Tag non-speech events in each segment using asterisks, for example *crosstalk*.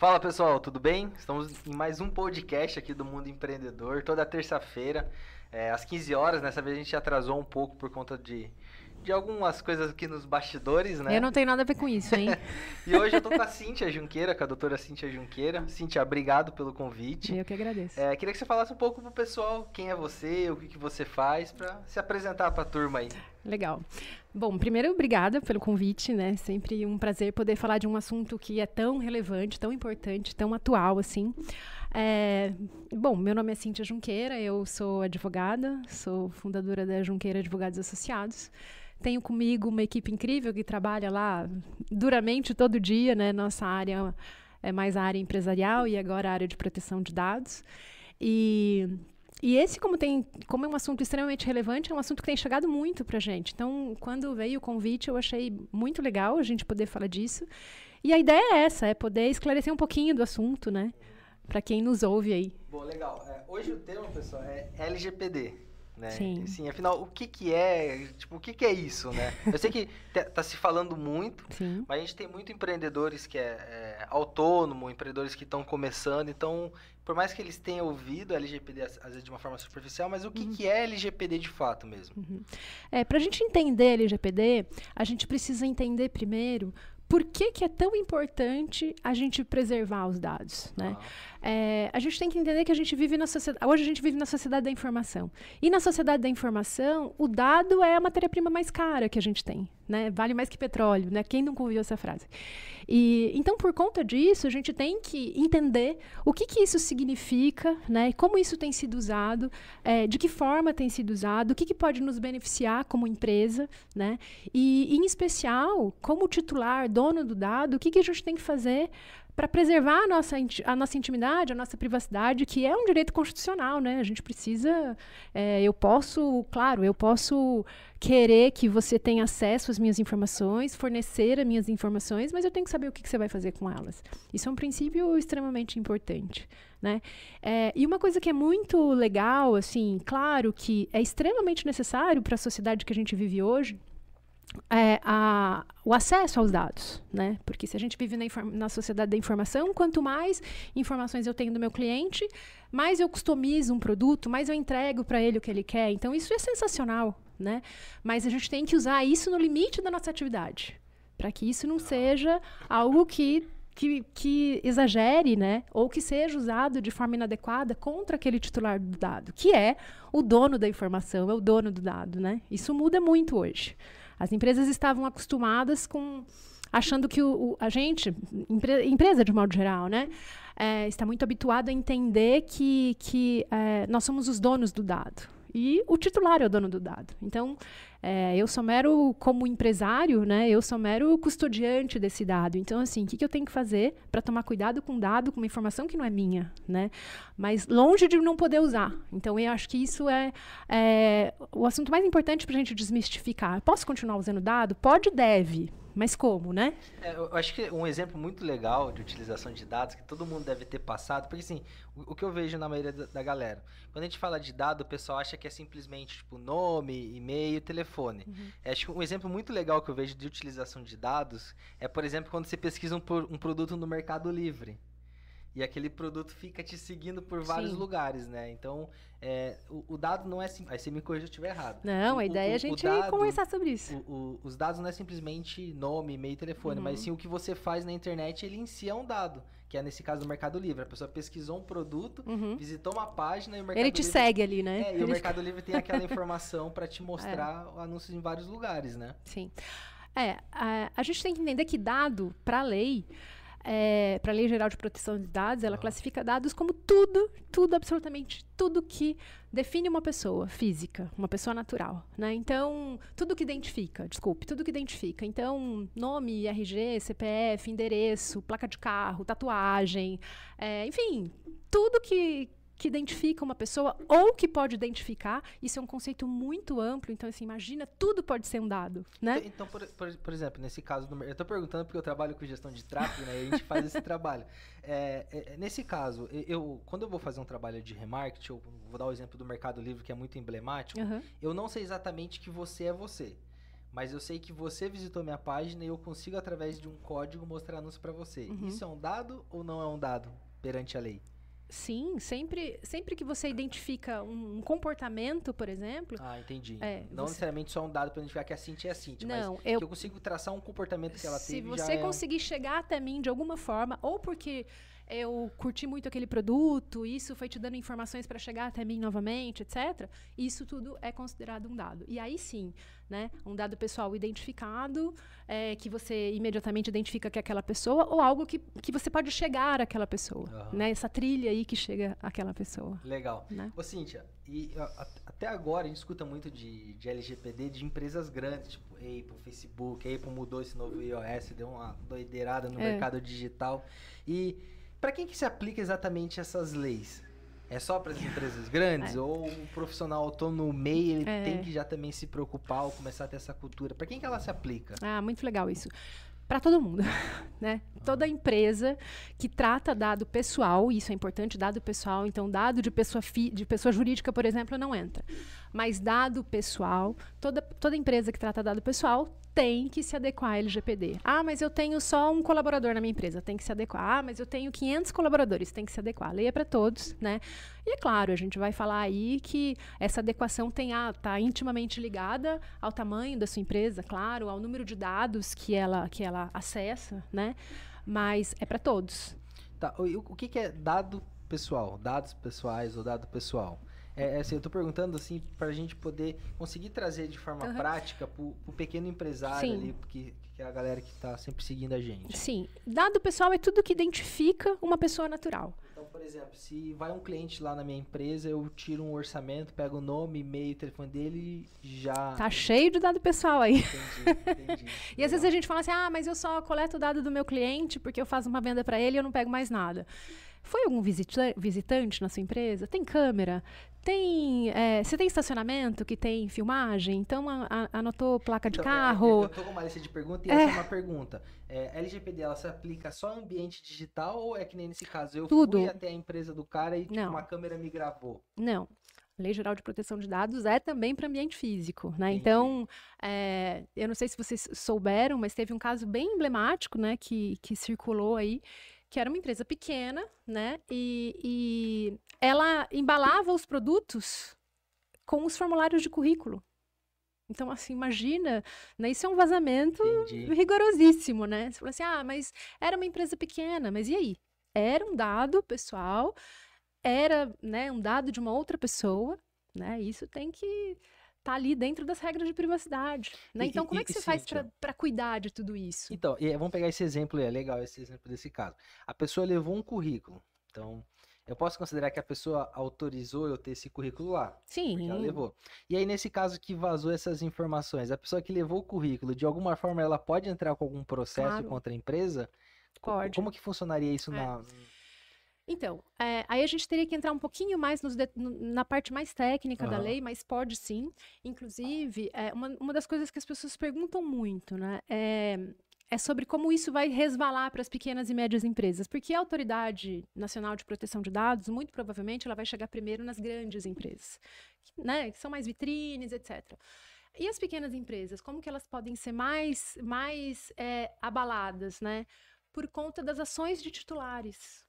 Fala pessoal, tudo bem? Estamos em mais um podcast aqui do Mundo Empreendedor, toda terça-feira, é, às 15 horas. Nessa vez a gente atrasou um pouco por conta de, de algumas coisas aqui nos bastidores, né? Eu não tenho nada a ver com isso, hein? *laughs* e hoje eu tô com a Cíntia Junqueira, com a doutora Cíntia Junqueira. Cíntia, obrigado pelo convite. Eu que agradeço. É, queria que você falasse um pouco pro pessoal quem é você, o que, que você faz, para se apresentar para a turma aí. Legal. Bom, primeiro, obrigada pelo convite, né? Sempre um prazer poder falar de um assunto que é tão relevante, tão importante, tão atual assim. É, bom, meu nome é Cíntia Junqueira, eu sou advogada, sou fundadora da Junqueira Advogados Associados. Tenho comigo uma equipe incrível que trabalha lá duramente todo dia, né? Nossa área é mais a área empresarial e agora a área de proteção de dados. E e esse, como, tem, como é um assunto extremamente relevante, é um assunto que tem chegado muito para a gente. Então, quando veio o convite, eu achei muito legal a gente poder falar disso. E a ideia é essa, é poder esclarecer um pouquinho do assunto, né? Para quem nos ouve aí. Bom, legal. É, hoje o tema, pessoal, é LGPD. Né? Sim. Sim, afinal, o que que é, tipo, o que que é isso, né? Eu sei que *laughs* tá se falando muito, Sim. mas a gente tem muito empreendedores que é, é autônomo, empreendedores que estão começando, então, por mais que eles tenham ouvido LGPD às vezes de uma forma superficial, mas o que uhum. que é LGPD de fato mesmo? Uhum. É, para a gente entender LGPD, a gente precisa entender primeiro por que, que é tão importante a gente preservar os dados, né? Ah. É, a gente tem que entender que a gente vive na sociedade. Hoje a gente vive na sociedade da informação. E na sociedade da informação, o dado é a matéria-prima mais cara que a gente tem. Né? Vale mais que petróleo, né? Quem nunca ouviu essa frase? E, então, por conta disso, a gente tem que entender o que, que isso significa, né? Como isso tem sido usado, é, de que forma tem sido usado, o que, que pode nos beneficiar como empresa, né? E, em especial, como titular, dono do dado, o que, que a gente tem que fazer para preservar a nossa, a nossa intimidade, a nossa privacidade, que é um direito constitucional, né? A gente precisa. É, eu posso, claro, eu posso querer que você tenha acesso às minhas informações, fornecer as minhas informações, mas eu tenho que saber o que, que você vai fazer com elas. Isso é um princípio extremamente importante. Né? É, e uma coisa que é muito legal, assim, claro que é extremamente necessário para a sociedade que a gente vive hoje, é, a, o acesso aos dados, né? Porque se a gente vive na, na, sociedade da informação, quanto mais informações eu tenho do meu cliente, mais eu customizo um produto, mais eu entrego para ele o que ele quer. Então isso é sensacional, né? Mas a gente tem que usar isso no limite da nossa atividade, para que isso não seja algo que que, que, exagere, né, ou que seja usado de forma inadequada contra aquele titular do dado, que é o dono da informação, é o dono do dado, né? Isso muda muito hoje. As empresas estavam acostumadas com achando que o, o a gente, empre, empresa de modo geral, né, é, está muito habituado a entender que, que é, nós somos os donos do dado. E o titular é o dono do dado. Então, é, eu sou mero, como empresário, né, eu sou mero custodiante desse dado. Então, assim, o que, que eu tenho que fazer para tomar cuidado com um dado, com uma informação que não é minha, né? Mas longe de não poder usar. Então, eu acho que isso é, é o assunto mais importante para a gente desmistificar. Posso continuar usando dado? Pode deve. Mas como, né? É, eu acho que um exemplo muito legal de utilização de dados que todo mundo deve ter passado, porque assim, o, o que eu vejo na maioria da, da, galera, quando a gente fala de dado, o pessoal acha que é simplesmente tipo nome, e-mail, telefone. Uhum. É, acho que um exemplo muito legal que eu vejo de utilização de dados é, por exemplo, quando você pesquisa um, um produto no Mercado Livre e aquele produto fica te seguindo por vários Sim. lugares, né? Então, é, o, o, dado não é simples. Aí você me corrija se eu estiver errado. Não, o, a ideia o, é a gente dado, conversar sobre isso. os dados não é simplesmente nome, e-mail, telefone, uhum. mas sim o que você faz na internet, ele em si é um dado. Que é nesse caso do Mercado Livre. A pessoa pesquisou um produto, uhum. visitou uma página e o Mercado Ele te Livre, segue ali, né? É, e ele... o Mercado Livre tem aquela *laughs* informação para te mostrar é. anúncios em vários lugares, né? Sim. É, a, a gente tem que entender que dado, para a lei, é, para a Lei Geral de Proteção de Dados, ela classifica dados como tudo, tudo, absolutamente tudo que define uma pessoa física, uma pessoa natural. Né? Então, tudo que identifica, desculpe, tudo que identifica. Então, nome, RG, CPF, endereço, placa de carro, tatuagem, é, enfim, tudo que, que identifica uma pessoa ou que pode identificar. Isso é um conceito muito amplo. Então, assim, imagina, tudo pode ser um dado, né? Então, então por, por, por, exemplo, nesse caso, do, eu estou perguntando porque eu trabalho com gestão de tráfego, né? E a gente faz esse *laughs* trabalho. É, é, nesse caso, eu, quando eu vou fazer um trabalho de remarketing, eu vou dar o exemplo do Mercado Livre, que é muito emblemático, uhum. eu não sei exatamente que você é você. mas eu sei que você visitou minha página e eu consigo, através de um código, mostrar anúncio para você. Uhum. Isso é um dado ou não é um dado perante a lei? Sim, sempre, sempre que você identifica um comportamento, por exemplo. Ah, entendi. É, não você... necessariamente só um dado para identificar que a Cintia é a Cintia, não, mas eu... eu consigo traçar um comportamento que ela Se teve. Se você é conseguir um... chegar até mim de alguma forma, ou porque eu curti muito aquele produto, isso foi te dando informações para chegar até mim novamente, etc. Isso tudo é considerado um dado. E aí sim, né, um dado pessoal identificado, é, que você imediatamente identifica que é aquela pessoa, ou algo que, que você pode chegar àquela pessoa, uhum. né? Essa trilha aí que chega àquela pessoa. Legal. Né? Ô, Cíntia, e a, até agora a gente escuta muito de, de LGPD de empresas grandes, tipo Apple, Facebook, Apple mudou esse novo iOS, deu uma doideirada no é. mercado digital. E para quem que se aplica exatamente essas leis? É só para as empresas grandes? É. Ou o profissional autônomo no MEI, ele é. tem que já também se preocupar ou começar a ter essa cultura? Para quem que ela se aplica? Ah, muito legal isso. Para todo mundo, *laughs* né? Toda empresa que trata dado pessoal, isso é importante, dado pessoal, então dado de pessoa, fi, de pessoa jurídica, por exemplo, não entra. Mas dado pessoal, toda, toda empresa que trata dado pessoal tem que se adequar à LGPD. Ah, mas eu tenho só um colaborador na minha empresa, tem que se adequar. Ah, mas eu tenho 500 colaboradores, tem que se adequar. A lei é para todos, né? E é claro, a gente vai falar aí que essa adequação está intimamente ligada ao tamanho da sua empresa, claro, ao número de dados que ela, que ela acessa, né? Mas é para todos. Tá, o, o que, que é dado pessoal? Dados pessoais ou dado pessoal? É, é, assim, eu estou perguntando assim para a gente poder conseguir trazer de forma uhum. prática para o pequeno empresário Sim. ali, porque que é a galera que está sempre seguindo a gente. Sim, dado pessoal é tudo que identifica uma pessoa natural. Então, por exemplo, se vai um cliente lá na minha empresa, eu tiro um orçamento, pego o nome, e-mail, telefone dele já. Tá cheio de dado pessoal aí. Entendi, entendi. *laughs* e às vezes a gente fala assim: ah, mas eu só coleto o dado do meu cliente porque eu faço uma venda para ele e eu não pego mais nada. Foi algum visita visitante na sua empresa? Tem câmera? Tem, é, você tem estacionamento que tem filmagem? Então a, a, anotou placa de então, carro? Eu, estou com uma lista de perguntas e é. essa é uma pergunta. É, LGPD ela se aplica só ao ambiente digital ou é que nem nesse caso eu Tudo. fui até a empresa do cara e tipo, uma câmera me gravou? Não. Lei Geral de Proteção de Dados é também para ambiente físico, né? Então, é, eu não sei se vocês souberam, mas teve um caso bem emblemático, né, que, que circulou aí, que era uma empresa pequena, né? E, e ela embalava os produtos com os formulários de currículo. Então, assim, imagina, né? Isso é um vazamento Entendi. rigorosíssimo, né? Você fala assim, ah, mas era uma empresa pequena, mas e aí? Era um dado pessoal, era né, um dado de uma outra pessoa, né? Isso tem que tá ali dentro das regras de privacidade. Né? Então, como é que você faz para cuidar de tudo isso? Então, e, vamos pegar esse exemplo, é legal esse exemplo desse caso. A pessoa levou um currículo. Então, eu posso considerar que a pessoa autorizou eu ter esse currículo lá. Sim. Ela levou. E aí, nesse caso que vazou essas informações, a pessoa que levou o currículo, de alguma forma, ela pode entrar com algum processo claro. contra a empresa? Como que funcionaria isso é. na então, é, aí a gente teria que entrar um pouquinho mais nos, na parte mais técnica uhum. da lei, mas pode sim. Inclusive, é, uma, uma das coisas que as pessoas perguntam muito, né? É, é sobre como isso vai resvalar para as pequenas e médias empresas. Porque a Autoridade Nacional de Proteção de Dados, muito provavelmente, ela vai chegar primeiro nas grandes empresas, né? Que são mais vitrines, etc. E as pequenas empresas, como que elas podem ser mais, mais é, abaladas, né? Por conta das ações de titulares.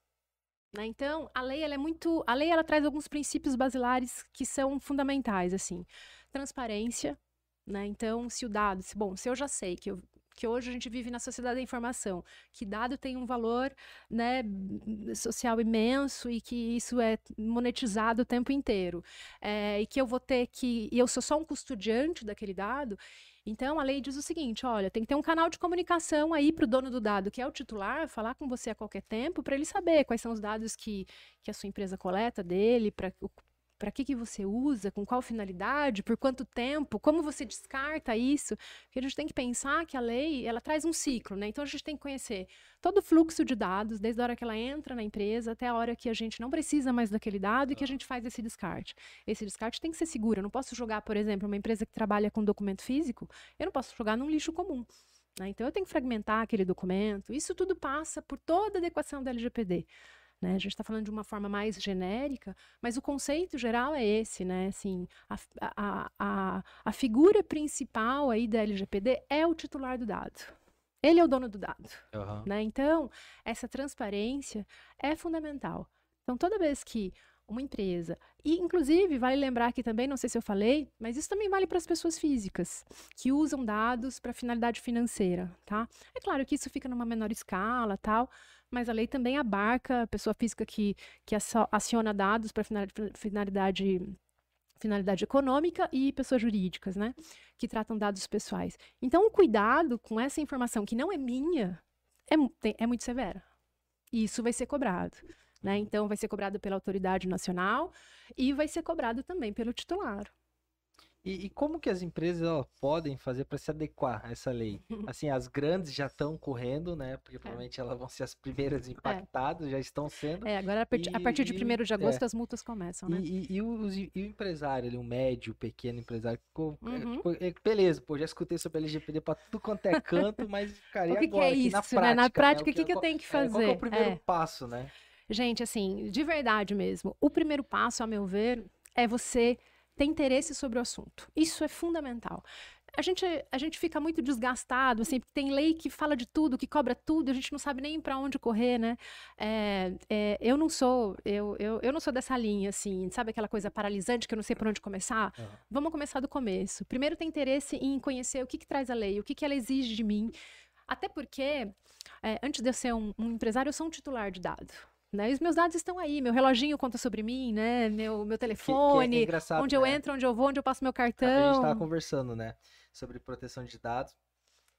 Né? Então, a lei é muito, a lei ela traz alguns princípios basilares que são fundamentais, assim, transparência, né? Então, se o dado, se, bom, se eu já sei que eu, que hoje a gente vive na sociedade da informação, que dado tem um valor né, social imenso e que isso é monetizado o tempo inteiro, é, e que eu vou ter que, e eu sou só um custodiante daquele dado, então, a lei diz o seguinte: olha, tem que ter um canal de comunicação aí para o dono do dado, que é o titular, falar com você a qualquer tempo, para ele saber quais são os dados que, que a sua empresa coleta dele, para para que, que você usa, com qual finalidade, por quanto tempo, como você descarta isso. Porque a gente tem que pensar que a lei, ela traz um ciclo, né? Então a gente tem que conhecer todo o fluxo de dados, desde a hora que ela entra na empresa até a hora que a gente não precisa mais daquele dado e que a gente faz esse descarte. Esse descarte tem que ser seguro. Eu não posso jogar, por exemplo, uma empresa que trabalha com documento físico, eu não posso jogar num lixo comum. Né? Então eu tenho que fragmentar aquele documento. Isso tudo passa por toda a adequação da LGPD. Né? A gente está falando de uma forma mais genérica, mas o conceito geral é esse, né? Assim, a, a, a, a figura principal aí da LGPD é o titular do dado. Ele é o dono do dado. Uhum. Né? Então, essa transparência é fundamental. Então, toda vez que uma empresa. E, inclusive, vale lembrar aqui também, não sei se eu falei, mas isso também vale para as pessoas físicas, que usam dados para finalidade financeira, tá? É claro que isso fica numa menor escala, tal, mas a lei também abarca a pessoa física que, que aciona dados para finalidade finalidade econômica e pessoas jurídicas, né, que tratam dados pessoais. Então, o cuidado com essa informação que não é minha é, é muito severo. E isso vai ser cobrado. Né? Então, vai ser cobrado pela autoridade nacional e vai ser cobrado também pelo titular. E, e como que as empresas ó, podem fazer para se adequar a essa lei? *laughs* Assim, as grandes já estão correndo, né? Porque é. provavelmente elas vão ser as primeiras *laughs* é. impactadas, é. já estão sendo. É, agora e, a partir de 1 de agosto é. as multas começam, né? E, e, e, o empresário, o médio, o pequeno empresário, uhum. tipo, beleza, pô, já escutei sobre LGPD para tudo quanto é canto, mas, *laughs* cara, o que agora? Que é isso, na prática, né? Na prática, né? o que, que, eu tenho que fazer? qual é o primeiro passo, né? Gente, assim, de verdade mesmo, o primeiro passo, a meu ver, é você ter interesse sobre o assunto. Isso é fundamental. A gente, a gente fica muito desgastado, assim, tem lei que fala de tudo, que cobra tudo, a gente não sabe nem para onde correr, né? É, é, eu não sou, eu, eu, eu não sou dessa linha, assim, sabe aquela coisa paralisante que eu não sei por onde começar? Uhum. Vamos começar do começo. Primeiro, ter interesse em conhecer o que, que traz a lei, o que, que ela exige de mim. Até porque, é, antes de eu ser um, um empresário, eu sou um titular de dado. Né? E os meus dados estão aí, meu reloginho conta sobre mim, né? Meu, meu telefone, que, que é onde né? eu entro, onde eu vou, onde eu passo meu cartão. A gente estava conversando, né, sobre proteção de dados.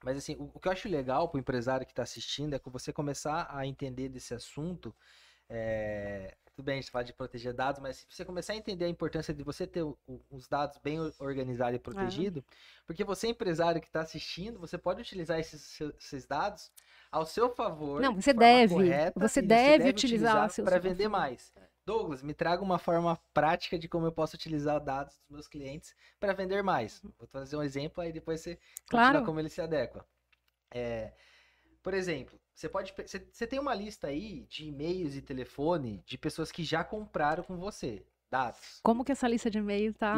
Mas assim, o, o que eu acho legal para o empresário que está assistindo é que você começar a entender desse assunto. É... Tudo bem, a gente fala de proteger dados, mas se você começar a entender a importância de você ter o, o, os dados bem organizados e protegidos, porque você, empresário que está assistindo, você pode utilizar esses, esses dados ao seu favor. Não, você deve. Correta, você, deve deve utilizar, utilizar para vender mais. Douglas, me traga uma forma prática de como eu posso utilizar dados dos meus clientes para vender mais. Vou trazer um exemplo aí depois você claro. como ele se adequa. É, por exemplo, você pode você, você tem uma lista aí de e-mails e telefone de pessoas que já compraram com você dados. Como que essa lista de e-mail está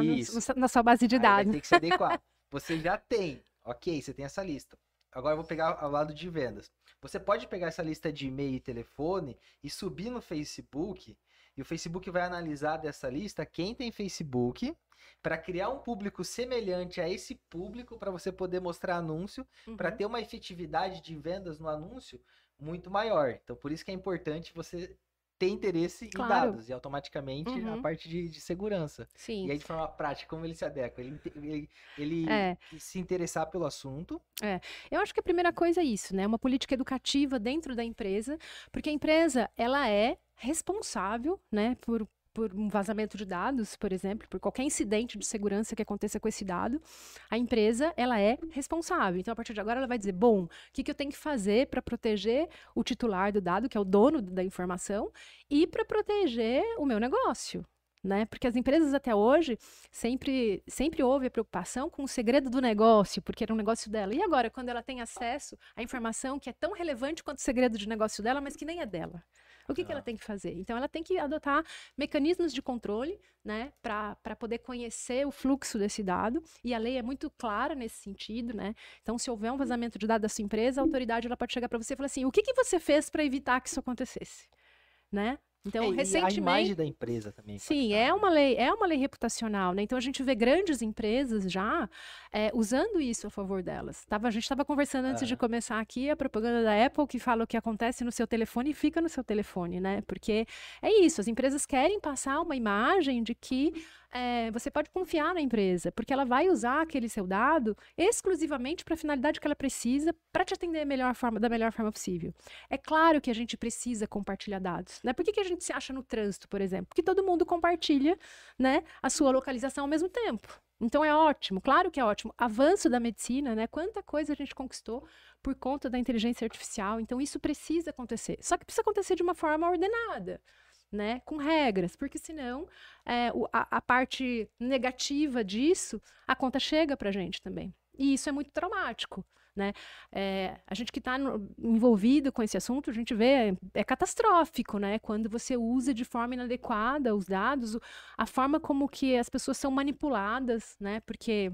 na sua base de dados? tem que se adequar. *laughs* você já tem, ok, você tem essa lista. Agora eu vou pegar ao lado de vendas. Você pode pegar essa lista de e-mail e telefone e subir no Facebook, e o Facebook vai analisar dessa lista quem tem Facebook para criar um público semelhante a esse público para você poder mostrar anúncio, uhum. para ter uma efetividade de vendas no anúncio muito maior. Então, por isso que é importante você ter interesse claro. em dados e automaticamente uhum. a parte de, de, segurança. Sim. E aí, de forma prática, como ele se adequa? Ele, ele, ele é. se interessar pelo assunto. É. Eu acho que a primeira coisa é isso, né? Uma política educativa dentro da empresa, porque a empresa, ela é responsável, né, por, por um vazamento de dados, por exemplo, por qualquer incidente de segurança que aconteça com esse dado, a empresa ela é responsável. Então, a partir de agora, ela vai dizer: bom, o que, que eu tenho que fazer para proteger o titular do dado, que é o dono da informação, e para proteger o meu negócio. Né? Porque as empresas até hoje sempre, sempre houve a preocupação com o segredo do negócio, porque era um negócio dela. E agora, quando ela tem acesso à informação que é tão relevante quanto o segredo de negócio dela, mas que nem é dela? O que, que ela tem que fazer? Então, ela tem que adotar mecanismos de controle, né, para poder conhecer o fluxo desse dado. E a lei é muito clara nesse sentido, né? Então, se houver um vazamento de dados da sua empresa, a autoridade ela pode chegar para você e falar assim: o que, que você fez para evitar que isso acontecesse? Né? Então, é, recentemente. a imagem da empresa também. Sim, é uma lei, é uma lei reputacional, né? Então a gente vê grandes empresas já é, usando isso a favor delas. Tava, a gente estava conversando antes de começar aqui a propaganda da Apple que fala o que acontece no seu telefone e fica no seu telefone, né? Porque é isso, as empresas querem passar uma imagem de que é, você pode confiar na empresa, porque ela vai usar aquele seu dado exclusivamente para a finalidade que ela precisa para te atender melhor forma, da melhor forma possível. É claro que a gente precisa compartilhar dados. Né? Por que, que a gente se acha no trânsito, por exemplo? Porque todo mundo compartilha né, a sua localização ao mesmo tempo. Então é ótimo, claro que é ótimo. Avanço da medicina, né? Quanta coisa a gente conquistou por conta da inteligência artificial. Então isso precisa acontecer. Só que precisa acontecer de uma forma ordenada né, com regras, porque senão é, a, a, parte negativa disso, a conta chega para gente também. E isso é muito traumático, Né? É, a gente que está envolvido com esse assunto, a gente vê, é, é, catastrófico, né? Quando você usa de forma inadequada os dados, a forma como que as pessoas são manipuladas, né? Porque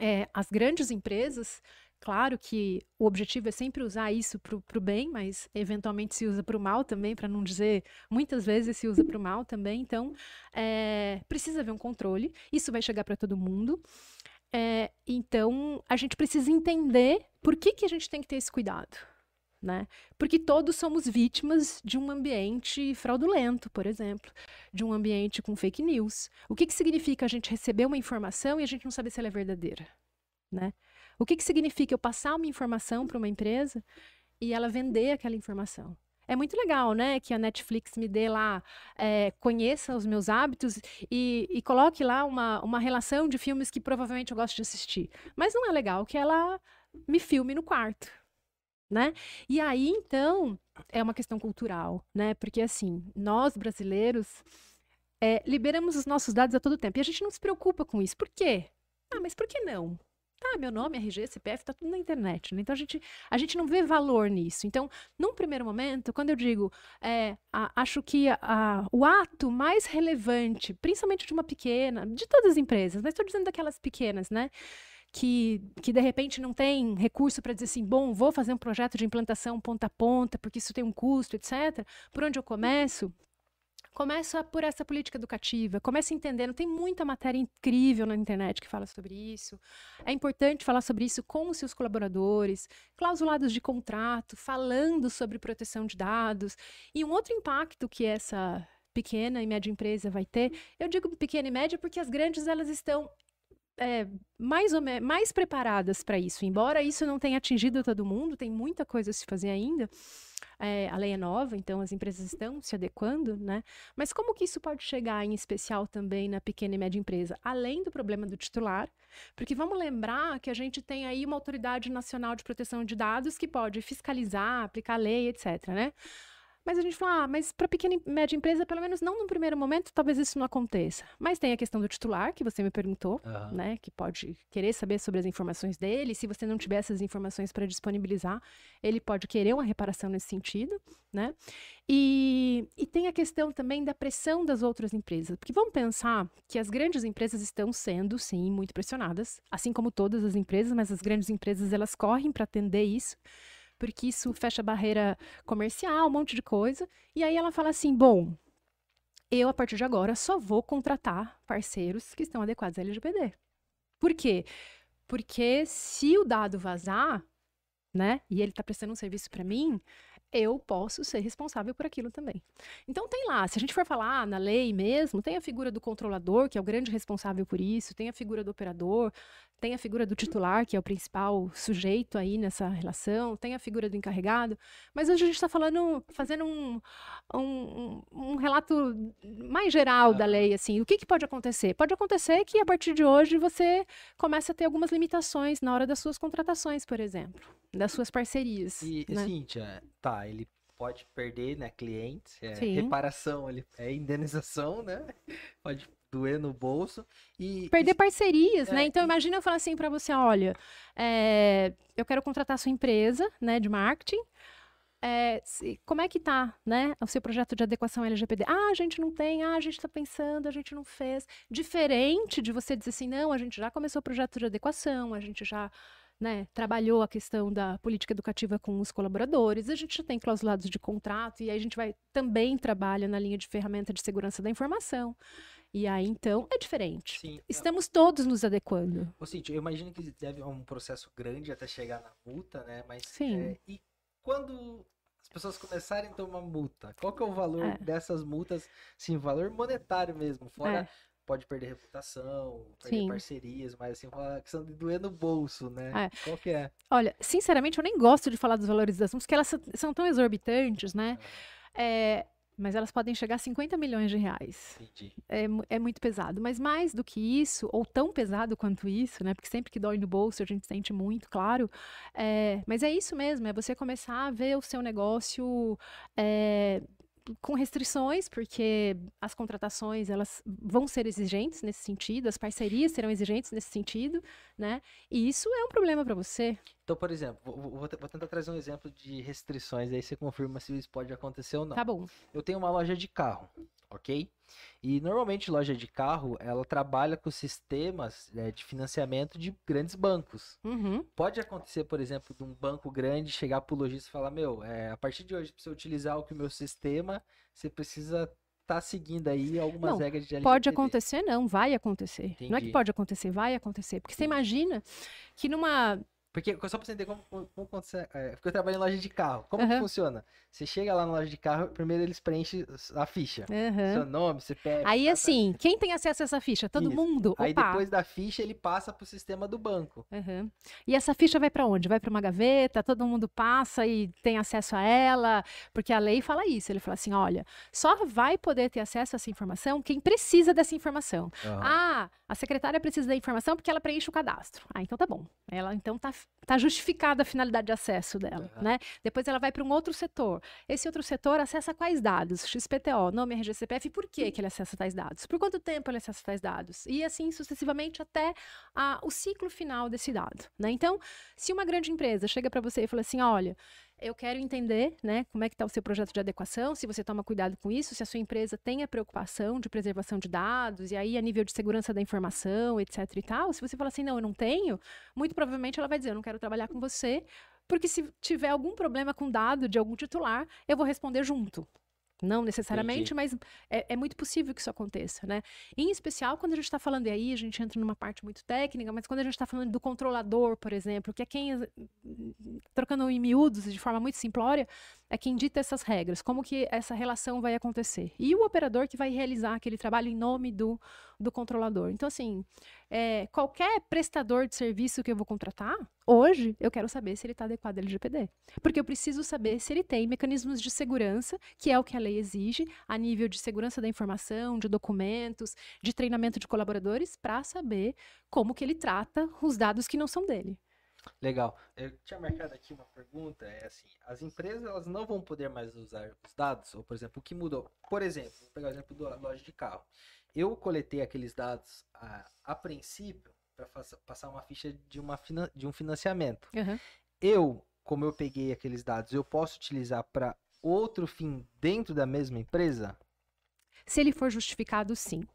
é, as grandes empresas, claro que o objetivo é sempre usar isso para o bem, mas eventualmente se usa para o mal também, para não dizer muitas vezes se usa para o mal também. Então, é, precisa haver um controle. Isso vai chegar para todo mundo. É, então, a gente precisa entender por que, que a gente tem que ter esse cuidado. Né? Porque todos somos vítimas de um ambiente fraudulento, por exemplo, de um ambiente com fake news. O que, que significa a gente receber uma informação e a gente não saber se ela é verdadeira? Né? O que, que significa eu passar uma informação para uma empresa e ela vender aquela informação? é muito legal, né? Que a Netflix me dê lá, é, conheça os meus hábitos e, e, coloque lá uma, uma relação de filmes que provavelmente eu gosto de assistir. Mas não é legal que ela me filme no quarto, né? E aí, então, é uma questão cultural, né? Porque, assim, nós brasileiros é, liberamos os nossos dados a todo tempo e a gente não se preocupa com isso. Por quê? Ah, mas por que não? Tá, meu nome, RG, CPF, tá tudo na internet. Né? Então a gente, a gente não vê valor nisso. Então, num primeiro momento, quando eu digo, é, a, acho que a, o ato mais relevante, principalmente de uma pequena, de todas as empresas, mas estou dizendo daquelas pequenas, né? Que, que de repente não tem recurso para dizer assim, bom, vou fazer um projeto de implantação ponta a ponta, porque isso tem um custo, etc. Por onde eu começo? Começa por essa política educativa, começa entendendo. Tem muita matéria incrível na internet que fala sobre isso. É importante falar sobre isso com os seus colaboradores, clausulados de contrato, falando sobre proteção de dados. E um outro impacto que essa pequena e média empresa vai ter, eu digo pequena e média porque as grandes elas estão é, mais, ou mais preparadas para isso. Embora isso não tenha atingido todo mundo, tem muita coisa a se fazer ainda. É, a lei é nova, então as empresas estão se adequando, né? Mas como que isso pode chegar, em especial, também na pequena e média empresa? Além do problema do titular, porque vamos lembrar que a gente tem aí uma autoridade nacional de proteção de dados que pode fiscalizar, aplicar lei, etc, né? Mas a gente fala, ah, mas para pequena e média empresa, pelo menos não no primeiro momento, talvez isso não aconteça. Mas tem a questão do titular, que você me perguntou, uhum. né? Que pode querer saber sobre as informações dele. Se você não tiver essas informações para disponibilizar, ele pode querer uma reparação nesse sentido, né? E, e tem a questão também da pressão das outras empresas. Porque vamos pensar que as grandes empresas estão sendo, sim, muito pressionadas, assim como todas as empresas, mas as grandes empresas elas correm para atender isso porque isso fecha barreira comercial, um monte de coisa. E aí ela fala assim: bom, eu a partir de agora só vou contratar parceiros que estão adequados à LGPD. Por quê? Porque se o dado vazar, né, e ele está prestando um serviço para mim, eu posso ser responsável por aquilo também. Então tem lá, se a gente for falar na lei mesmo, tem a figura do controlador, que é o grande responsável por isso, tem a figura do operador, tem a figura do titular, que é o principal sujeito aí nessa relação, tem a figura do encarregado, mas hoje a gente está falando, fazendo um, um, um, relato mais geral da lei, assim, o que, que pode acontecer? Pode acontecer que a partir de hoje você comece a ter algumas limitações na hora das suas contratações, por exemplo, das suas parcerias. E, né? Cíntia, tá, ele pode perder, né, clientes, é, reparação, ele, é indenização, né, *laughs* pode doer no bolso e perder parcerias, né? é, né? Então imagina eu falar assim para você, olha, é, eu quero contratar a sua empresa, né, de marketing. É, se, como é que tá, né, o seu projeto de adequação LGPD? Ah, a gente não tem, ah, a gente está pensando, a gente não fez. Diferente de você dizer assim, não, a gente já começou o projeto de adequação, a gente já né, trabalhou a questão da política educativa com os colaboradores, a gente tem clausulados de contrato, e aí a gente vai também trabalha na linha de ferramenta de segurança da informação. E aí, então, é diferente. Sim. Estamos todos nos adequando. Ô, Cíntia, eu imagino que deve um processo grande até chegar na multa, né? Mas, Sim. É, e quando as pessoas começarem a tomar multa, qual que é o valor é. dessas multas? Sim, valor monetário mesmo, fora... É. Pode perder reputação, perder Sim. parcerias, mas assim, uma questão de doer no bolso, né? É. Qual que é? Olha, sinceramente, eu nem gosto de falar dos valores das multas, porque elas são tão exorbitantes, né? É, mas elas podem chegar a 50 milhões de reais. Entendi. É, é muito pesado. Mas mais do que isso, ou tão pesado quanto isso, né? Porque sempre que dói no bolso a gente sente muito, claro. É, mas é isso mesmo, é você começar a ver o seu negócio. É, com restrições, porque as contratações elas vão ser exigentes nesse sentido, as parcerias serão exigentes nesse sentido, né? E isso é um problema para você. Então, por exemplo, vou, vou, tentar trazer um exemplo de restrições, aí você confirma se isso pode acontecer ou não. Tá bom. Eu tenho uma loja de carro, ok? E normalmente loja de carro, ela trabalha com sistemas é, de financiamento de grandes bancos. Uhum. Pode acontecer, por exemplo, de um banco grande chegar para o lojista e falar, meu, é, a partir de hoje, para você utilizar o que o meu sistema, você precisa tá seguindo aí algumas não, regras de LGPD. Pode acontecer, não, vai acontecer. Entendi. Não é que pode acontecer, vai acontecer. Porque você imagina que numa porque, só pra você entender como, como, como acontece. É, porque eu trabalho em loja de carro. Como uhum. que funciona? Você chega lá na loja de carro, primeiro eles preenchem a ficha. Uhum. Seu nome, CPF. Aí, tá, assim, quem tem acesso a essa ficha? Todo Isso. mundo. Aí depois da ficha, ele passa pro sistema do banco. Uhum. E essa ficha vai para onde? Vai para uma gaveta, todo mundo passa e tem acesso a ela, porque a lei fala isso. Ele fala assim: olha, só vai poder ter acesso a essa informação quem precisa dessa informação. Ah, a secretária precisa da informação porque ela preenche o cadastro. Ah, então tá bom. Ela então tá, tá justificada a finalidade de acesso dela, né? Depois ela vai para um outro setor. Esse outro setor acessa quais dados? XPTO, nome RGCPF, por que, que ele acessa tais dados? Por quanto tempo ele acessa tais dados? E assim sucessivamente até a, o ciclo final desse dado. Né? Então, se uma grande empresa chega para você e fala assim: olha, eu quero entender, né, como é que está o seu projeto de adequação, se você toma cuidado com isso, se a sua empresa tem a preocupação de preservação de dados, e aí a nível de segurança da informação, etc e tal. Se você fala assim, não, eu não tenho, muito provavelmente ela vai dizer, eu não quero trabalhar com você, porque se tiver algum problema com dado de algum titular, eu vou responder junto. Não necessariamente, Entendi. mas é, é, muito possível que isso aconteça, né? Em especial quando a gente está falando, e aí a gente entra numa parte muito técnica, mas quando a gente está falando do controlador, por exemplo, que é quem, trocando em miúdos de forma muito simplória, é quem dita essas regras, como que essa relação vai acontecer. E o operador que vai realizar aquele trabalho em nome do, do controlador. Então, assim, é, qualquer prestador de serviço que eu vou contratar, hoje eu quero saber se ele está adequado ao LGPD. Porque eu preciso saber se ele tem mecanismos de segurança, que é o que a lei exige, a nível de segurança da informação, de documentos, de treinamento de colaboradores, para saber como que ele trata os dados que não são dele. Legal. Eu tinha marcado aqui uma pergunta, é assim, as empresas elas não vão poder mais usar os dados, ou por exemplo, o que mudou? Por exemplo, vou pegar o exemplo da loja de carro. Eu coletei aqueles dados a, a princípio para passar uma ficha de, uma, de um financiamento. Uhum. Eu, como eu peguei aqueles dados, eu posso utilizar para outro fim dentro da mesma empresa? Se ele for justificado, sim.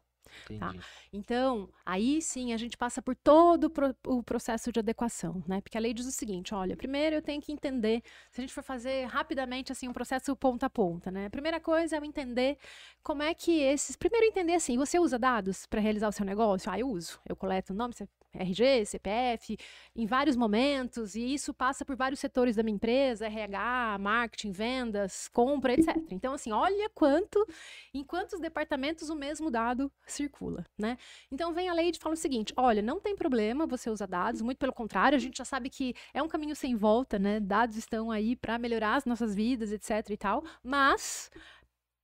Tá? Então, aí sim a gente passa por todo o processo de adequação, né? Porque a lei diz o seguinte: olha, primeiro eu tenho que entender, se a gente for fazer rapidamente assim um processo ponta a ponta, né? A primeira coisa é eu entender como é que esses. Primeiro entender assim, você usa dados para realizar o seu negócio? Ah, eu uso. Eu coleto nome, RG, CPF, em vários momentos, e isso passa por vários setores da minha empresa, RH, marketing, vendas, compra, etc. Então, assim, olha quanto, em quantos departamentos o mesmo dado circula, né? Então, vem a lei e fala o seguinte, olha, não tem problema você usar dados, muito pelo contrário, a gente já sabe que é um caminho sem volta, né? Dados estão aí para melhorar as nossas vidas, etc e tal, mas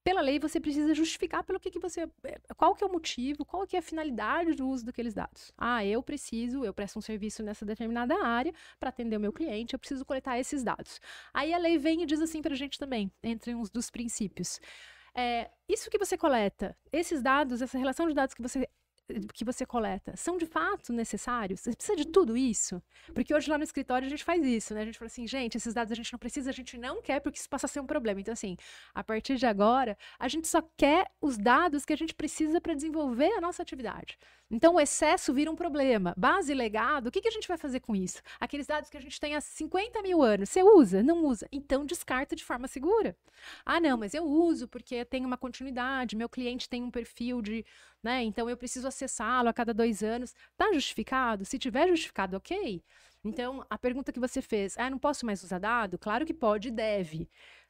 pela lei você precisa justificar pelo que, que você eh, qual que é o motivo qual que é a finalidade do uso daqueles dados. Ah eu preciso eu presto um serviço nessa determinada área para atender o meu cliente eu preciso coletar esses dados. Aí a lei vem e diz assim para a gente também entre uns dos princípios. É, isso que você coleta esses dados essa relação de dados que você que você coleta são de fato necessários? Você precisa de tudo isso? Porque hoje lá no escritório a gente faz isso, né? A gente fala assim, gente, esses dados a gente não precisa, a gente não quer porque isso passa a ser um problema. Então, assim, a partir de agora, a gente só quer os dados que a gente precisa para desenvolver a nossa atividade. Então, o excesso vira um problema. Base legado, o que, que a gente vai fazer com isso? Aqueles dados que a gente tem há 50 mil anos, você usa? Não usa? Então, descarta de forma segura. Ah, não, mas eu uso porque tem uma continuidade, meu cliente tem um perfil de né? Então eu preciso acessá-lo a cada dois anos. Está justificado? Se tiver justificado, ok. Então, a pergunta que você fez, ah, não posso mais usar dado? Claro que pode e deve.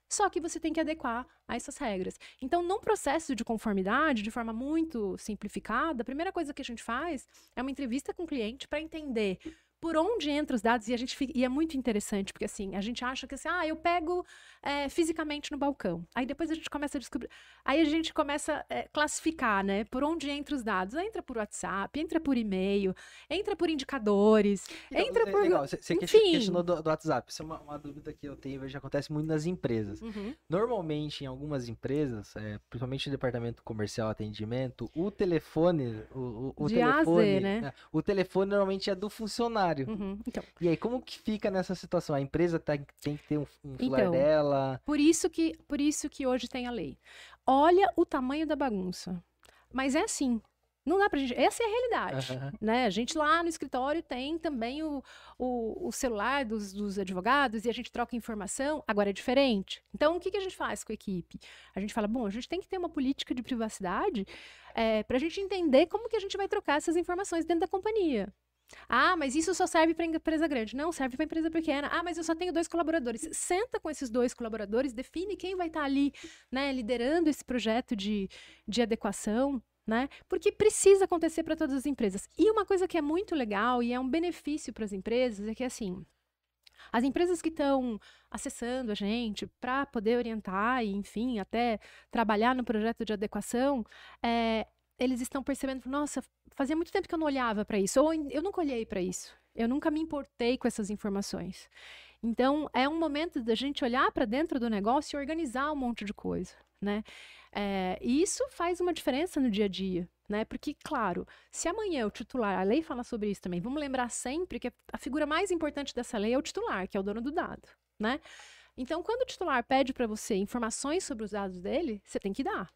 Só que você tem que adequar a essas regras. Então, num processo de conformidade, de forma muito simplificada, a primeira coisa que a gente faz é uma entrevista com o cliente para entender por onde entra os dados, e a gente fica, e é muito interessante, porque assim, a gente acha que assim, ah, eu pego é, fisicamente no balcão. Aí depois a gente começa a descobrir. Aí a gente começa a é, classificar, né? Por onde entra os dados. Entra por WhatsApp, entra por e-mail, entra por indicadores, então, entra é por. Legal, você, você questionou do, do, WhatsApp. Isso é uma, uma, dúvida que eu tenho, já acontece muito nas empresas. Uhum. Normalmente, em algumas empresas, é, principalmente no departamento comercial atendimento, o telefone. O, o, De telefone, né? É, o telefone normalmente é do funcionário. Uhum. Então. E aí, como que fica nessa situação? A empresa tem, tem que ter um, um então, dela? Por isso, que, por isso que hoje tem a lei. Olha o tamanho da bagunça. Mas é assim. Não dá pra gente. Essa é a realidade. Uhum. Né? A gente lá no escritório tem também o, o, o celular dos, dos, advogados e a gente troca informação. Agora é diferente. Então, o que, que a gente faz com a equipe? A gente fala: bom, a gente tem que ter uma política de privacidade é, para a gente entender como que a gente vai trocar essas informações dentro da companhia. Ah, mas isso só serve para empresa grande. Não, serve para empresa pequena. Ah, mas eu só tenho dois colaboradores. Senta com esses dois colaboradores, define quem vai estar tá ali, né, liderando esse projeto de, de adequação, né? Porque precisa acontecer para todas as empresas. E uma coisa que é muito legal e é um benefício para as empresas é que assim, as empresas que estão acessando a gente para poder orientar e, enfim, até trabalhar no projeto de adequação, é, eles estão percebendo, nossa, fazia muito tempo que eu não olhava para isso, ou eu nunca olhei para isso, eu nunca me importei com essas informações. Então, é um momento da gente olhar para dentro do negócio e organizar um monte de coisa, né? É, e isso faz uma diferença no dia a dia, né? Porque, claro, se amanhã o titular, a lei fala sobre isso também, vamos lembrar sempre que a figura mais importante dessa lei é o titular, que é o dono do dado, né? Então, quando o titular pede para você informações sobre os dados dele, você tem que dar.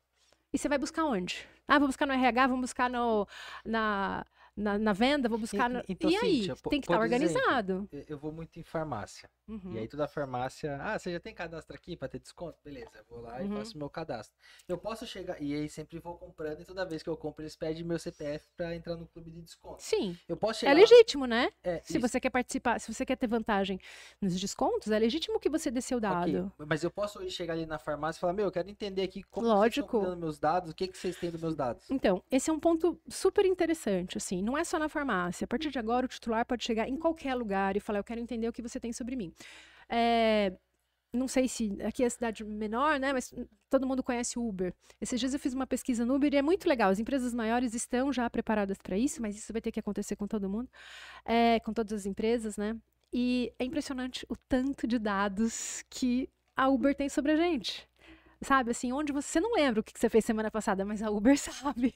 E você vai buscar onde? Ah, vou buscar no RH, vou buscar no, na, na, na venda, vou buscar. No... Então, e aí? Cíntia, tem que estar tá organizado. Exemplo, eu vou muito em farmácia. Uhum. E aí toda farmácia. Ah, você já tem cadastro aqui para ter desconto? Beleza, eu vou lá uhum. e faço meu cadastro. Eu posso chegar. E aí sempre vou comprando, e toda vez que eu compro, eles pedem meu CPF para entrar no clube de desconto. Sim. Eu posso é chegar. É legítimo, né? É, se isso. você quer participar, se você quer ter vantagem nos descontos, é legítimo que você dê seu dado. Okay. Mas eu posso chegar ali na farmácia e falar, meu, eu quero entender aqui como Lógico. vocês estão meus dados, o que, que vocês têm dos meus dados. Então, esse é um ponto super interessante, assim. Não é só na farmácia. A partir de agora, o titular pode chegar em qualquer lugar e falar: Eu quero entender o que você tem sobre mim. É, não sei se aqui é cidade menor, né? Mas todo mundo conhece o Uber. Esses dias eu fiz uma pesquisa no Uber e é muito legal. As empresas maiores estão já preparadas para isso, mas isso vai ter que acontecer com todo mundo, é, com todas as empresas, né? E é impressionante o tanto de dados que a Uber tem sobre a gente. Sabe, assim, onde você, você não lembra o que você fez semana passada, mas a Uber *laughs* sabe.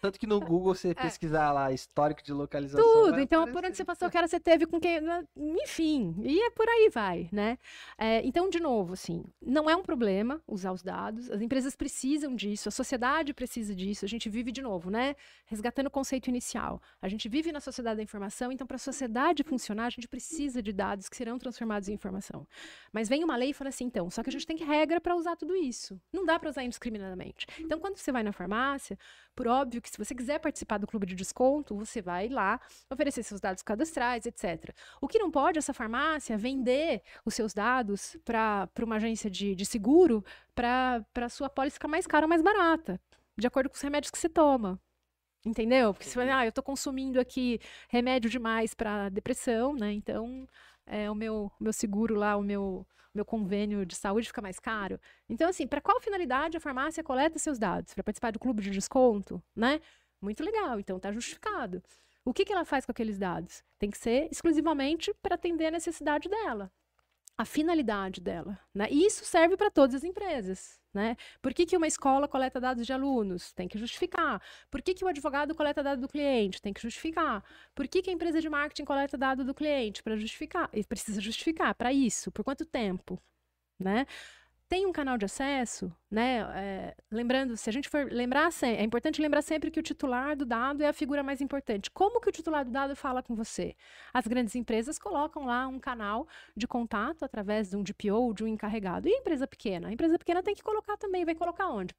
Tanto que no Google você é. pesquisar lá histórico de localização. Tudo. Então, por onde você passou, que hora você teve, com quem. Né, enfim, e é por aí vai, né? É, então, de novo, assim, não é um problema usar os dados. As empresas precisam disso, a sociedade precisa disso. A gente vive de novo, né? Resgatando o conceito inicial. A gente vive na sociedade da informação, então, para a sociedade funcionar, a gente precisa de dados que serão transformados em informação. Mas vem uma lei e fala assim, então, só que a gente tem regra para usar tudo isso. Não dá para usar indiscriminadamente. Então, quando você vai na farmácia, por óbvio que se você quiser participar do clube de desconto, você vai lá oferecer seus dados cadastrais, etc. O que não pode essa farmácia vender os seus dados para uma agência de, de seguro para a sua pólice ficar mais cara ou mais barata, de acordo com os remédios que você toma. Entendeu? Porque você fala, ah, eu estou consumindo aqui remédio demais para depressão, né? Então, é, o meu, meu seguro lá, o meu meu convênio de saúde fica mais caro. Então, assim, para qual finalidade a farmácia coleta seus dados? Para participar do clube de desconto, né? Muito legal, então está justificado. O que, que ela faz com aqueles dados? Tem que ser exclusivamente para atender a necessidade dela a finalidade dela. Né? E isso serve para todas as empresas. Né? Por que, que uma escola coleta dados de alunos? Tem que justificar. Por que, que o advogado coleta dados do cliente? Tem que justificar. Por que, que a empresa de marketing coleta dados do cliente? Para justificar. E precisa justificar. Para isso. Por quanto tempo? Né? Tem um canal de acesso, né? É, lembrando, se a gente for lembrar, é importante lembrar sempre que o titular do dado é a figura mais importante. Como que o titular do dado fala com você? As grandes empresas colocam lá um canal de contato através de um DPO, de um encarregado. E a empresa pequena? A empresa pequena tem que colocar também. Vai colocar onde?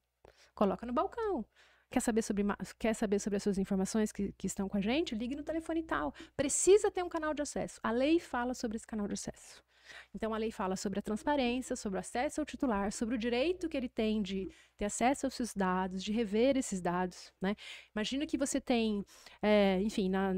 Coloca no balcão. Quer saber sobre, quer saber sobre as suas informações que, que estão com a gente? Ligue no telefone tal. Precisa ter um canal de acesso. A lei fala sobre esse canal de acesso. Então, a lei fala sobre a transparência, sobre o acesso ao titular, sobre o direito que ele tem de ter acesso aos seus dados, de rever esses dados. Né? Imagina que você tem, é, enfim, na,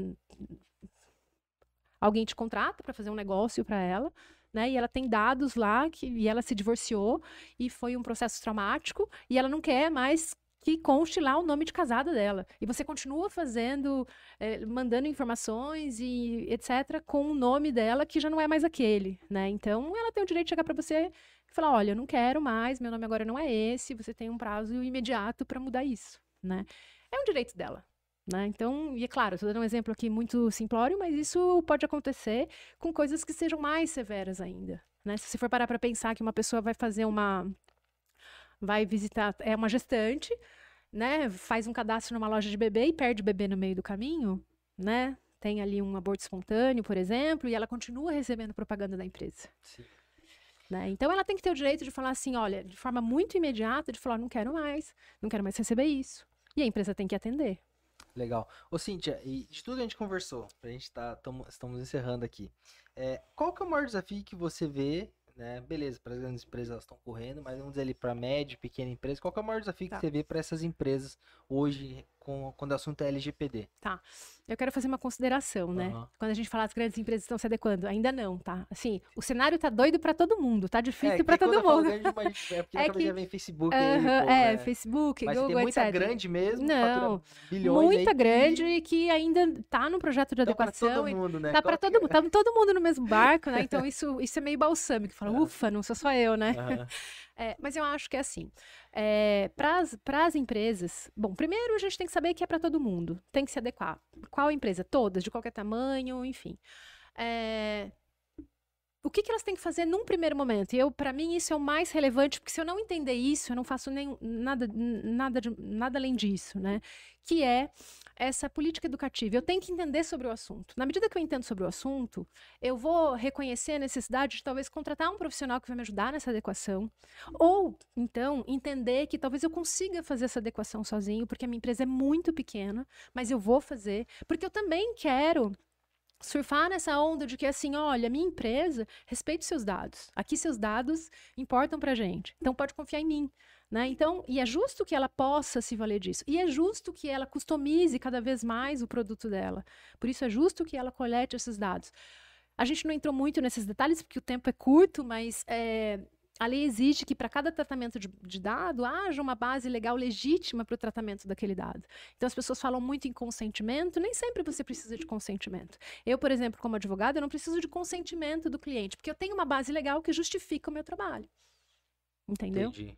Alguém te contrata para fazer um negócio para ela, né? E ela tem dados lá que e ela se divorciou e foi um processo traumático e ela não quer mais que conste lá o nome de casada dela. E você continua fazendo, é, mandando informações e etc. com o nome dela que já não é mais aquele, né? Então ela tem o direito de chegar para você e falar, olha, eu não quero mais, meu nome agora não é esse, você tem um prazo imediato para mudar isso, né? É um direito dela. Né? Então, e é claro, estou dando um exemplo aqui muito simplório, mas isso pode acontecer com coisas que sejam mais severas ainda. Né? Se você for parar para pensar que uma pessoa vai fazer uma vai visitar, é uma gestante, né? Faz um cadastro numa loja de bebê e perde o bebê no meio do caminho, né? Tem ali um aborto espontâneo, por exemplo, e ela continua recebendo propaganda da empresa. Né? Então ela tem que ter o direito de falar assim, olha, de forma muito imediata, de falar, não quero mais, não quero mais receber isso. E a empresa tem que atender. Legal. Ô, Cíntia, e de tudo que a gente conversou, a gente tá, tamo, estamos encerrando aqui. É, qual que é o maior desafio que você vê né? Beleza, para as grandes empresas estão correndo, mas vamos dizer ali para média, pequena empresa, qual é o maior desafio tá. que você vê para essas empresas hoje com, quando o assunto é LGPD? Tá. Eu quero fazer uma consideração, né? Uhum. Quando a gente fala as grandes empresas estão se adequando, ainda não, tá? Assim, o cenário tá doido para todo mundo, tá difícil é, para todo mundo. Grande, mas é *laughs* porque é que, já vem Facebook, uh -huh, aí, pô, é, né? Facebook, mas Google, tem muita etc. grande mesmo, não, bilhões muita aí, grande e que ainda tá no projeto de adequação. Tá para todo mundo, né? Tá para todo mundo, tá todo mundo no mesmo barco, né? *laughs* Então isso, isso é meio balsâmico, fala, ufa, não sou só eu, né? Uhum. *laughs* É, mas eu acho que é assim. É, para as empresas, bom, primeiro a gente tem que saber que é para todo mundo, tem que se adequar. Qual empresa? Todas, de qualquer tamanho, enfim. É, o que, que, elas têm que fazer num primeiro momento? E eu, para mim, isso é o mais relevante, porque se eu não entender isso, eu não faço nem nada, nada, nada além disso, né? Que é essa política educativa. Eu tenho que entender sobre o assunto. Na medida que eu entendo sobre o assunto, eu vou reconhecer a necessidade de talvez contratar um profissional que vai me ajudar nessa adequação, ou então entender que talvez eu consiga fazer essa adequação sozinho, porque a minha empresa é muito pequena, mas eu vou fazer, porque eu também quero surfar nessa onda de que assim, olha, minha empresa respeite seus dados. Aqui seus dados importam pra gente. Então pode confiar em mim. Né? Então, e é justo que ela possa se valer disso. E é justo que ela customize cada vez mais o produto dela. Por isso é justo que ela colete esses dados. A gente não entrou muito nesses detalhes porque o tempo é curto, mas é, a lei exige que para cada tratamento de, de, dado haja uma base legal legítima para o tratamento daquele dado. Então as pessoas falam muito em consentimento, nem sempre você precisa de consentimento. Eu, por exemplo, como advogada, eu não preciso de consentimento do cliente, porque eu tenho uma base legal que justifica o meu trabalho. Entendeu? Entendi.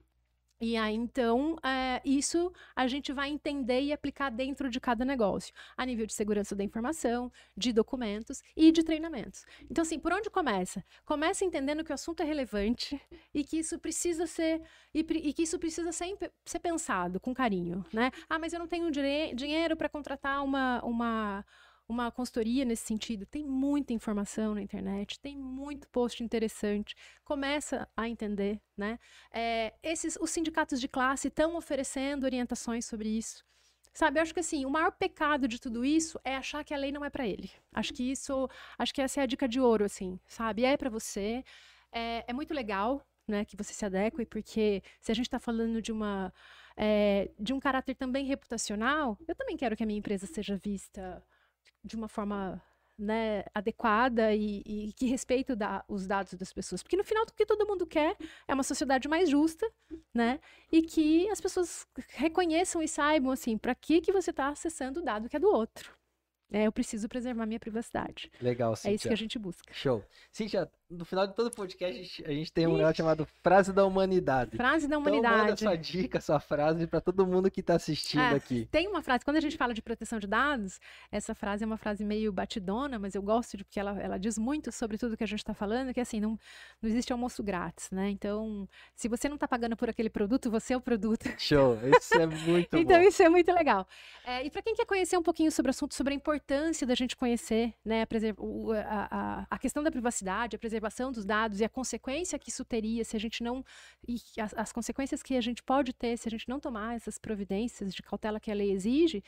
E aí, então, é, isso a gente vai entender e aplicar dentro de cada negócio, a nível de segurança da informação, de documentos e de treinamentos. Então, assim, por onde começa? Começa entendendo que o assunto é relevante e que isso precisa ser e, e que isso precisa ser, ser pensado com carinho, né? Ah, mas eu não tenho dinheiro para contratar uma, uma uma consultoria nesse sentido. Tem muita informação na internet, tem muito post interessante. Começa a entender, né? É, esses, os sindicatos de classe estão oferecendo orientações sobre isso. Sabe, eu acho que assim, o maior pecado de tudo isso é achar que a lei não é para ele. Acho que isso, acho que essa é a dica de ouro, assim, sabe? É para você. É, é, muito legal, né, que você se adeque, porque se a gente está falando de uma é, de um caráter também reputacional, eu também quero que a minha empresa seja vista de uma forma né, adequada e, e, que respeite da, os dados das pessoas. Porque no final, o que todo mundo quer é uma sociedade mais justa, né? E que as pessoas reconheçam e saibam, assim, para que, que você está acessando o dado que é do outro. É, eu preciso preservar minha privacidade. Legal, Cíntia. É isso que a gente busca. Show. Cíntia, no final de todo podcast, a gente, a gente tem um negócio chamado Frase da Humanidade. Frase da Humanidade. Então, manda sua dica, sua frase para todo mundo que está assistindo é, aqui. Tem uma frase, quando a gente fala de proteção de dados, essa frase é uma frase meio batidona, mas eu gosto de porque ela, ela diz muito sobre tudo que a gente está falando, que assim, não, não existe almoço grátis, né? Então, se você não está pagando por aquele produto, você é o produto. Show, isso é muito *laughs* então, bom. isso é muito legal. É, e para quem quer conhecer um pouquinho sobre o assunto, sobre a importância da gente conhecer, né, a, a, a questão da privacidade, a preservação dos dados, e a consequência que isso teria se a gente não. E as, as consequências que a gente pode ter se a gente não tomar essas providências de cautela que a lei exige.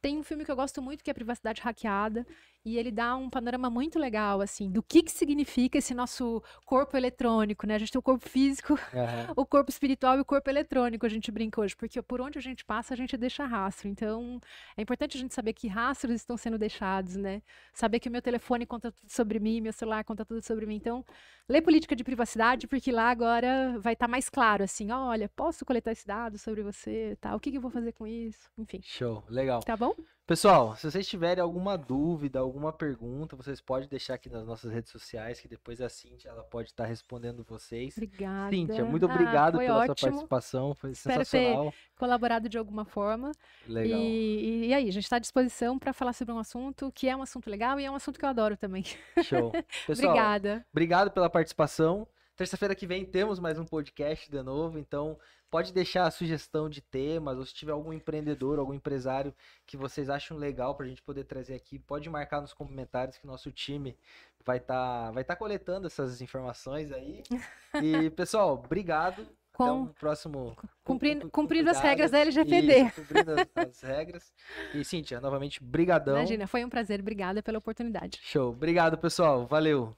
Tem um filme que eu gosto muito que é Privacidade Hackeada e ele dá um panorama muito legal, assim, do que, que significa esse nosso corpo eletrônico, né? A gente tem o corpo físico, uhum. *laughs* o corpo espiritual e o corpo eletrônico, a gente brinca hoje, porque por onde a gente passa, a gente deixa rastro. Então, é importante a gente saber que rastros estão sendo deixados, né? Saber que o meu telefone conta tudo sobre mim, meu celular conta tudo sobre mim. Então, lê política de privacidade, porque lá agora vai estar tá mais claro, assim, olha, posso coletar esse dado sobre você, tá? O que, que eu vou fazer com isso? Enfim. Show, legal. Tá bom? Pessoal, se vocês tiverem alguma dúvida, alguma pergunta, vocês podem deixar aqui nas nossas redes sociais, que depois a Cíntia ela pode estar respondendo vocês. Obrigada. Cíntia, muito ah, obrigado ah, pela ótimo. sua participação, foi Espero sensacional. Ter colaborado de alguma forma. Legal. E, e aí, a gente está à disposição para falar sobre um assunto que é um assunto legal e é um assunto que eu adoro também. Show. *laughs* Pessoal, Obrigada. Obrigado pela participação. Terça-feira que vem temos mais um podcast de novo, então pode deixar a sugestão de temas, ou se tiver algum empreendedor, algum empresário que vocês acham legal para a gente poder trazer aqui, pode marcar nos comentários que nosso time vai estar tá, vai tá coletando essas informações aí. *laughs* E, pessoal, obrigado. Com, Até o próximo. Cumprindo, cumprindo as regras da LGPD. Isso, cumprindo as, as, regras. E, Cíntia, novamente, brigadão. Imagina, foi um prazer. Obrigada pela oportunidade. Show. Obrigado, pessoal. Valeu.